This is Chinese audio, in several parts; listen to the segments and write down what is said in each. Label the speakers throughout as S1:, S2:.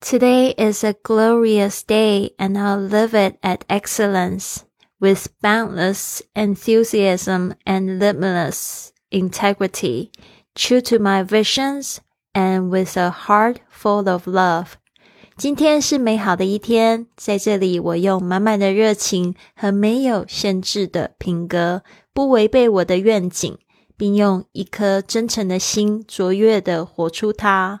S1: Today is a glorious day, and I'll live it at excellence with boundless enthusiasm and limitless integrity, true to my visions and with a heart full of love. 今天是美好的一天，在这里，我用满满的热情和没有限制的品格，不违背我的愿景，并用一颗真诚的心，卓越的活出它。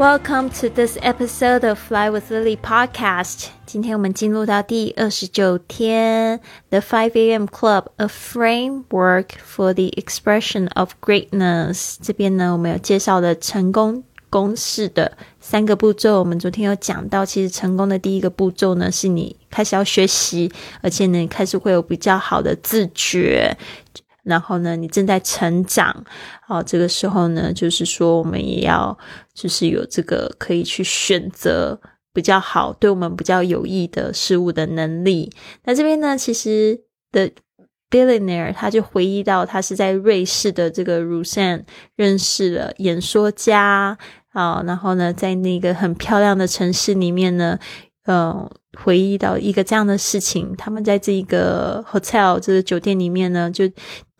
S1: Welcome to this episode of Fly with Lily podcast。今天我们进入到第二十九天，The Five A.M. Club: A Framework for the Expression of Greatness。这边呢，我们有介绍了成功公式的三个步骤。我们昨天有讲到，其实成功的第一个步骤呢，是你开始要学习，而且呢，开始会有比较好的自觉。 然后呢，你正在成长，哦，这个时候呢，就是说我们也要，就是有这个可以去选择比较好、对我们比较有益的事物的能力。那这边呢，其实的 billionaire 他就回忆到，他是在瑞士的这个 r u s a n 认识了演说家，啊，然后呢，在那个很漂亮的城市里面呢。呃，回忆到一个这样的事情，他们在这个 hotel 这个酒店里面呢，就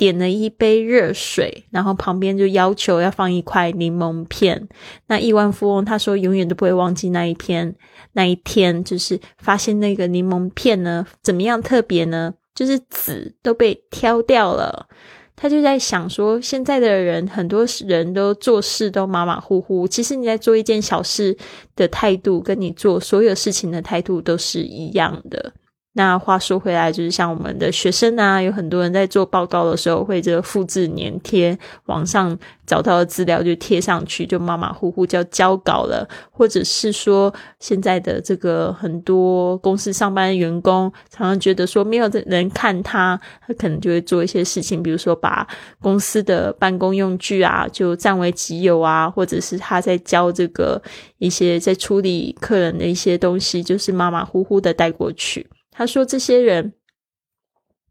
S1: 点了一杯热水，然后旁边就要求要放一块柠檬片。那亿万富翁他说永远都不会忘记那一天，那一天就是发现那个柠檬片呢，怎么样特别呢？就是籽都被挑掉了。他就在想说，现在的人很多人都做事都马马虎虎，其实你在做一件小事的态度，跟你做所有事情的态度都是一样的。那话说回来，就是像我们的学生啊，有很多人在做报告的时候会这个复制粘贴，网上找到的资料就贴上去，就马马虎虎叫交稿了。或者是说，现在的这个很多公司上班的员工，常常觉得说没有人看他，他可能就会做一些事情，比如说把公司的办公用具啊就占为己有啊，或者是他在教这个一些在处理客人的一些东西，就是马马虎虎的带过去。他说：“这些人，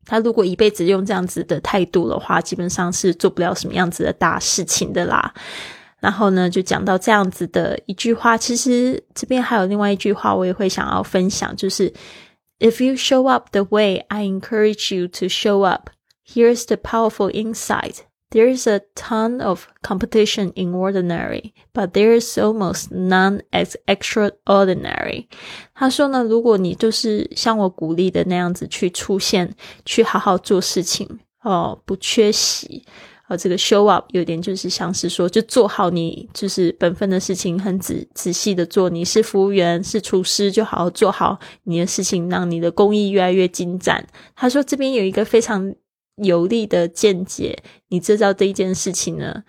S1: 他如果一辈子用这样子的态度的话，基本上是做不了什么样子的大事情的啦。”然后呢，就讲到这样子的一句话。其实这边还有另外一句话，我也会想要分享，就是：“If you show up the way I encourage you to show up, here's the powerful insight.” There is a ton of competition in ordinary, but there is almost none as extraordinary. 他说呢，如果你就是像我鼓励的那样子去出现，去好好做事情哦，不缺席。哦，这个 show up 有点就是像是说，就做好你就是本分的事情，很仔仔细的做。你是服务员，是厨师，就好好做好你的事情，让你的工艺越来越精湛。他说这边有一个非常。有力的见解，你知道这一件事情呢，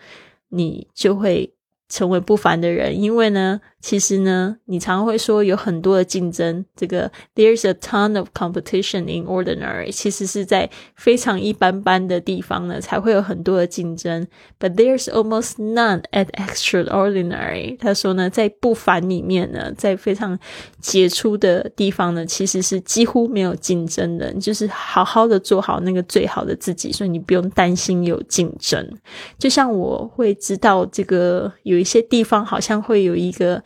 S1: 你就会成为不凡的人，因为呢。其实呢，你常会说有很多的竞争。这个 "There's a ton of competition in ordinary"，其实是在非常一般般的地方呢，才会有很多的竞争。But there's almost none at extraordinary。他说呢，在不凡里面呢，在非常杰出的地方呢，其实是几乎没有竞争的。就是好好的做好那个最好的自己，所以你不用担心有竞争。就像我会知道，这个有一些地方好像会有一个。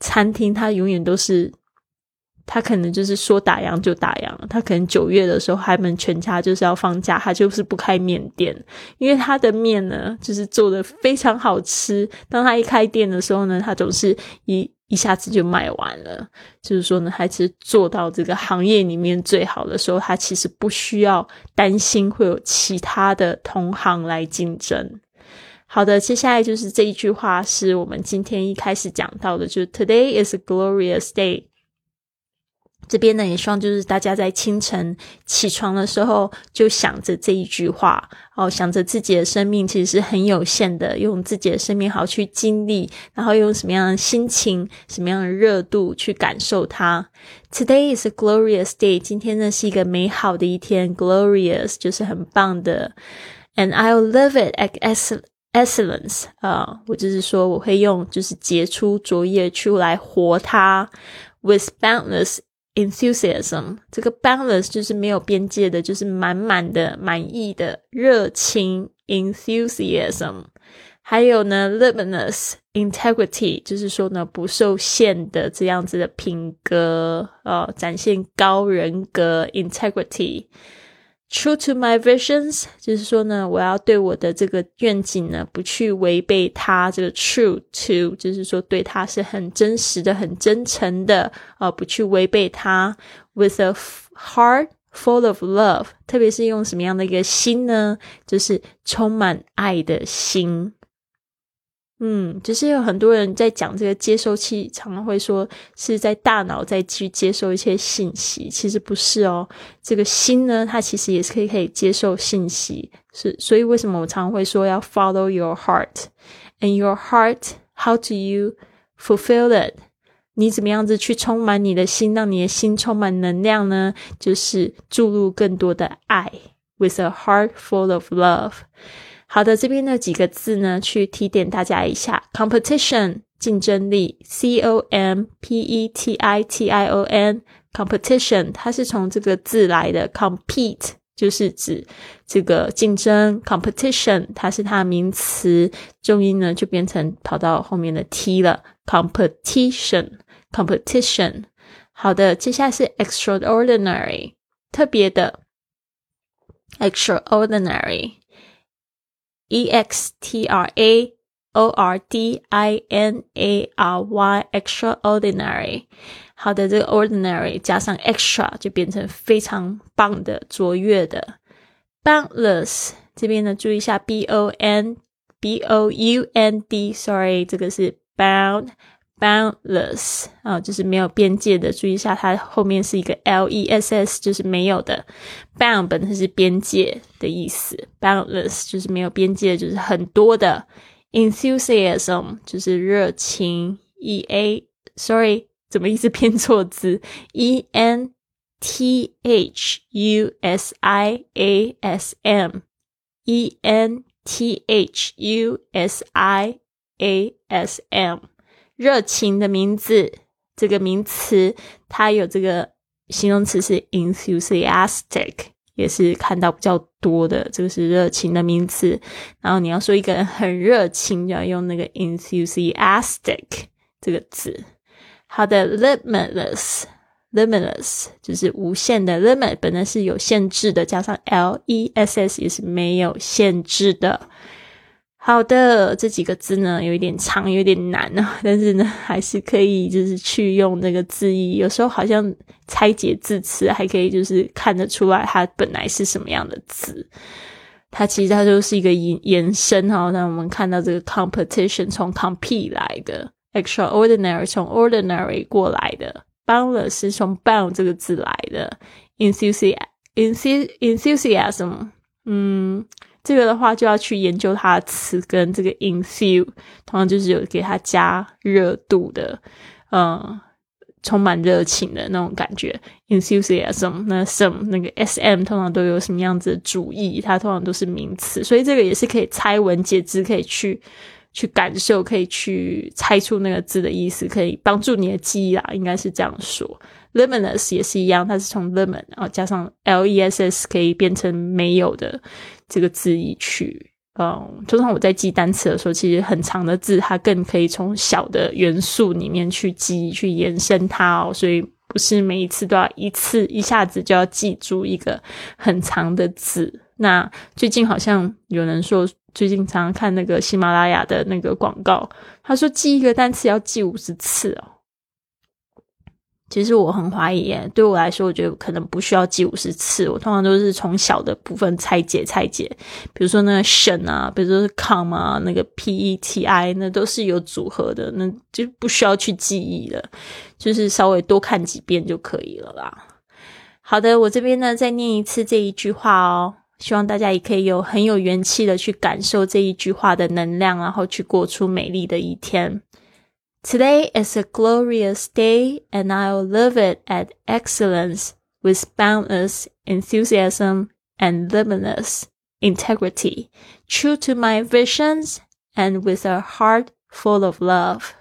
S1: 餐厅，他永远都是，他可能就是说打烊就打烊。他可能九月的时候，他们全家就是要放假，他就是不开面店，因为他的面呢，就是做的非常好吃。当他一开店的时候呢，他总是一一下子就卖完了。就是说呢，还是做到这个行业里面最好的时候，他其实不需要担心会有其他的同行来竞争。好的，接下来就是这一句话，是我们今天一开始讲到的，就是 Today is a glorious day。这边呢，也希望就是大家在清晨起床的时候，就想着这一句话哦，想着自己的生命其实是很有限的，用自己的生命好去经历，然后用什么样的心情、什么样的热度去感受它。Today is a glorious day，今天呢是一个美好的一天，glorious 就是很棒的，and I'll live it at excellence 啊，我就是说我会用就是杰出卓越去来活它，with boundless。enthusiasm 这个 boundless 就是没有边界的，就是满满的、满意的热情。enthusiasm 还有呢，limitless integrity 就是说呢，不受限的这样子的品格，呃，展现高人格。integrity True to my visions，就是说呢，我要对我的这个愿景呢，不去违背它。这个 true to，就是说对它是很真实的、很真诚的，啊，不去违背它。With a heart full of love，特别是用什么样的一个心呢？就是充满爱的心。嗯，就是有很多人在讲这个接收器，常常会说是在大脑在去接收一些信息，其实不是哦。这个心呢，它其实也是可以可以接受信息，是所以为什么我常常会说要 follow your heart，and your heart，how do you fulfill it？你怎么样子去充满你的心，让你的心充满能量呢？就是注入更多的爱，with a heart full of love。好的，这边的几个字呢，去提点大家一下：competition 竞争力，c o m p e t i t i o n，competition 它是从这个字来的，compete 就是指这个竞争，competition 它是它的名词，重音呢就变成跑到后面的 t 了，competition，competition。好的，接下来是 extraordinary 特别的，extraordinary。E X T R A O R D I N A R Y，extraordinary。好的，这个 ordinary 加上 extra 就变成非常棒的、卓越的。boundless 这边呢，注意一下 B O N B O U N D，sorry，这个是 bound。 boundless 啊，就是没有边界的。注意一下，它后面是一个 l e s s，就是没有的。bound 本身是边界的意思，boundless 就是没有边界，就是很多的。enthusiasm 就是热情，e a，sorry，怎么一直拼错字？e n t h u s i a s m，e n t h u s i a s m。热情的名字，这个名词它有这个形容词是 enthusiastic，也是看到比较多的。这个是热情的名词。然后你要说一个人很热情，就要用那个 enthusiastic 这个字。好的，limitless，limitless 就是无限的，limit 本来是有限制的，加上 l e s s 也是没有限制的。好的，这几个字呢有一点长，有点难啊，但是呢还是可以，就是去用那个字义。有时候好像拆解字词，还可以就是看得出来它本来是什么样的字。它其实它就是一个延延伸哈。那我们看到这个 competition 从 compete 来的，extraordinary 从 ordinary 过来的，boundless 是从 bound 这个字来的，enthusiasm，enthusiasm，嗯。这个的话就要去研究它的词根，这个 infuse 同样就是有给它加热度的，嗯，充满热情的那种感觉。enthusiasm 那 some 那个 sm 通常都有什么样子的主义？它通常都是名词，所以这个也是可以猜文解字，可以去去感受，可以去猜出那个字的意思，可以帮助你的记忆啊，应该是这样说。Limitless 也是一样，它是从 limit 然后加上 less 可以变成没有的。这个字义去，嗯，通常我在记单词的时候，其实很长的字，它更可以从小的元素里面去记，去延伸它哦。所以不是每一次都要一次一下子就要记住一个很长的字。那最近好像有人说，最近常常看那个喜马拉雅的那个广告，他说记一个单词要记五十次哦。其实我很怀疑耶，对我来说，我觉得可能不需要记五十次。我通常都是从小的部分拆解拆解，比如说那个省啊，比如说是 com 啊，那个 p e t i，那都是有组合的，那就不需要去记忆了，就是稍微多看几遍就可以了啦。好的，我这边呢再念一次这一句话哦，希望大家也可以有很有元气的去感受这一句话的能量，然后去过出美丽的一天。Today is a glorious day, and I'll live it at excellence with boundless enthusiasm and limitless integrity, true to my visions and with a heart full of love.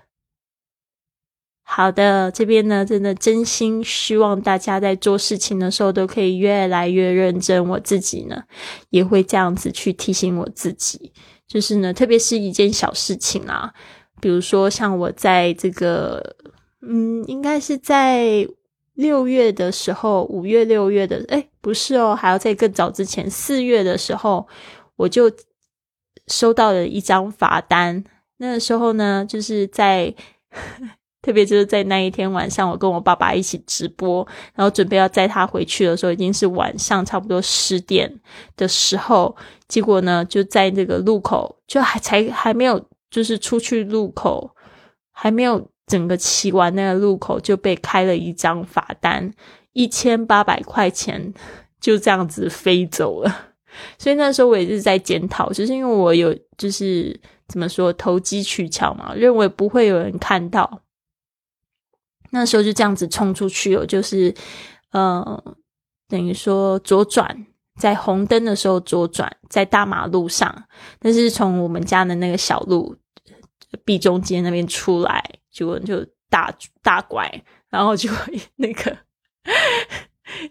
S1: 好的，这边呢，真的真心希望大家在做事情的时候都可以越来越认真。我自己呢，也会这样子去提醒我自己，就是呢，特别是一件小事情啊。 比如说，像我在这个，嗯，应该是在六月的时候，五月、六月的，哎，不是哦，还要在更早之前，四月的时候，我就收到了一张罚单。那个时候呢，就是在，特别就是在那一天晚上，我跟我爸爸一起直播，然后准备要载他回去的时候，已经是晚上差不多十点的时候，结果呢，就在那个路口，就还才还没有。就是出去路口还没有整个骑完那个路口就被开了一张罚单，一千八百块钱就这样子飞走了。所以那时候我也是在检讨，就是因为我有就是怎么说投机取巧嘛，认为不会有人看到，那时候就这样子冲出去了，就是呃等于说左转。在红灯的时候左转，在大马路上，但是从我们家的那个小路，B 中间那边出来，结果就大大拐，然后就 那个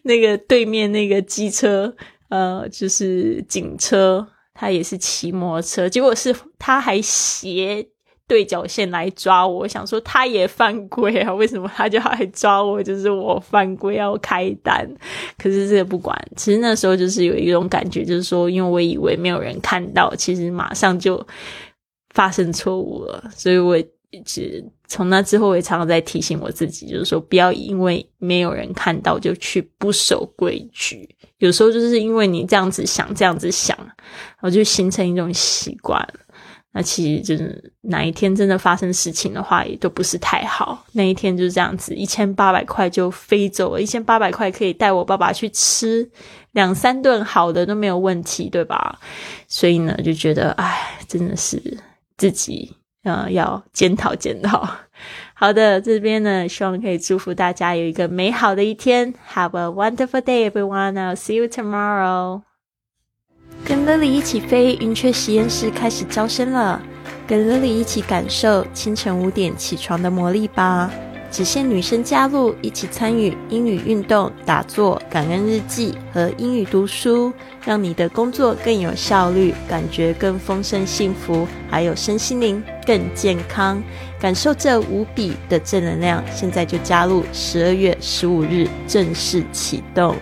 S1: 那个对面那个机车，呃，就是警车，他也是骑摩托车，结果是他还斜。对角线来抓我，想说他也犯规啊？为什么他就要来抓我？就是我犯规要开单，可是这个不管。其实那时候就是有一种感觉，就是说，因为我以为没有人看到，其实马上就发生错误了。所以我一直从那之后，我也常常在提醒我自己，就是说，不要因为没有人看到就去不守规矩。有时候就是因为你这样子想，这样子想，然后就形成一种习惯。那其实就是哪一天真的发生事情的话，也都不是太好。那一天就是这样子，一千八百块就飞走了。一千八百块可以带我爸爸去吃两三顿好的都没有问题，对吧？所以呢，就觉得哎，真的是自己呃要检讨检讨。好的，这边呢，希望可以祝福大家有一个美好的一天。Have a wonderful day, everyone. I'll see you tomorrow. 跟 Lily 一起飞，云雀实验室开始招生了。跟 Lily 一起感受清晨五点起床的魔力吧！只限女生加入，一起参与英语运动、打坐、感恩日记和英语读书，让你的工作更有效率，感觉更丰盛幸福，还有身心灵更健康。感受这无比的正能量，现在就加入！十二月十五日正式启动。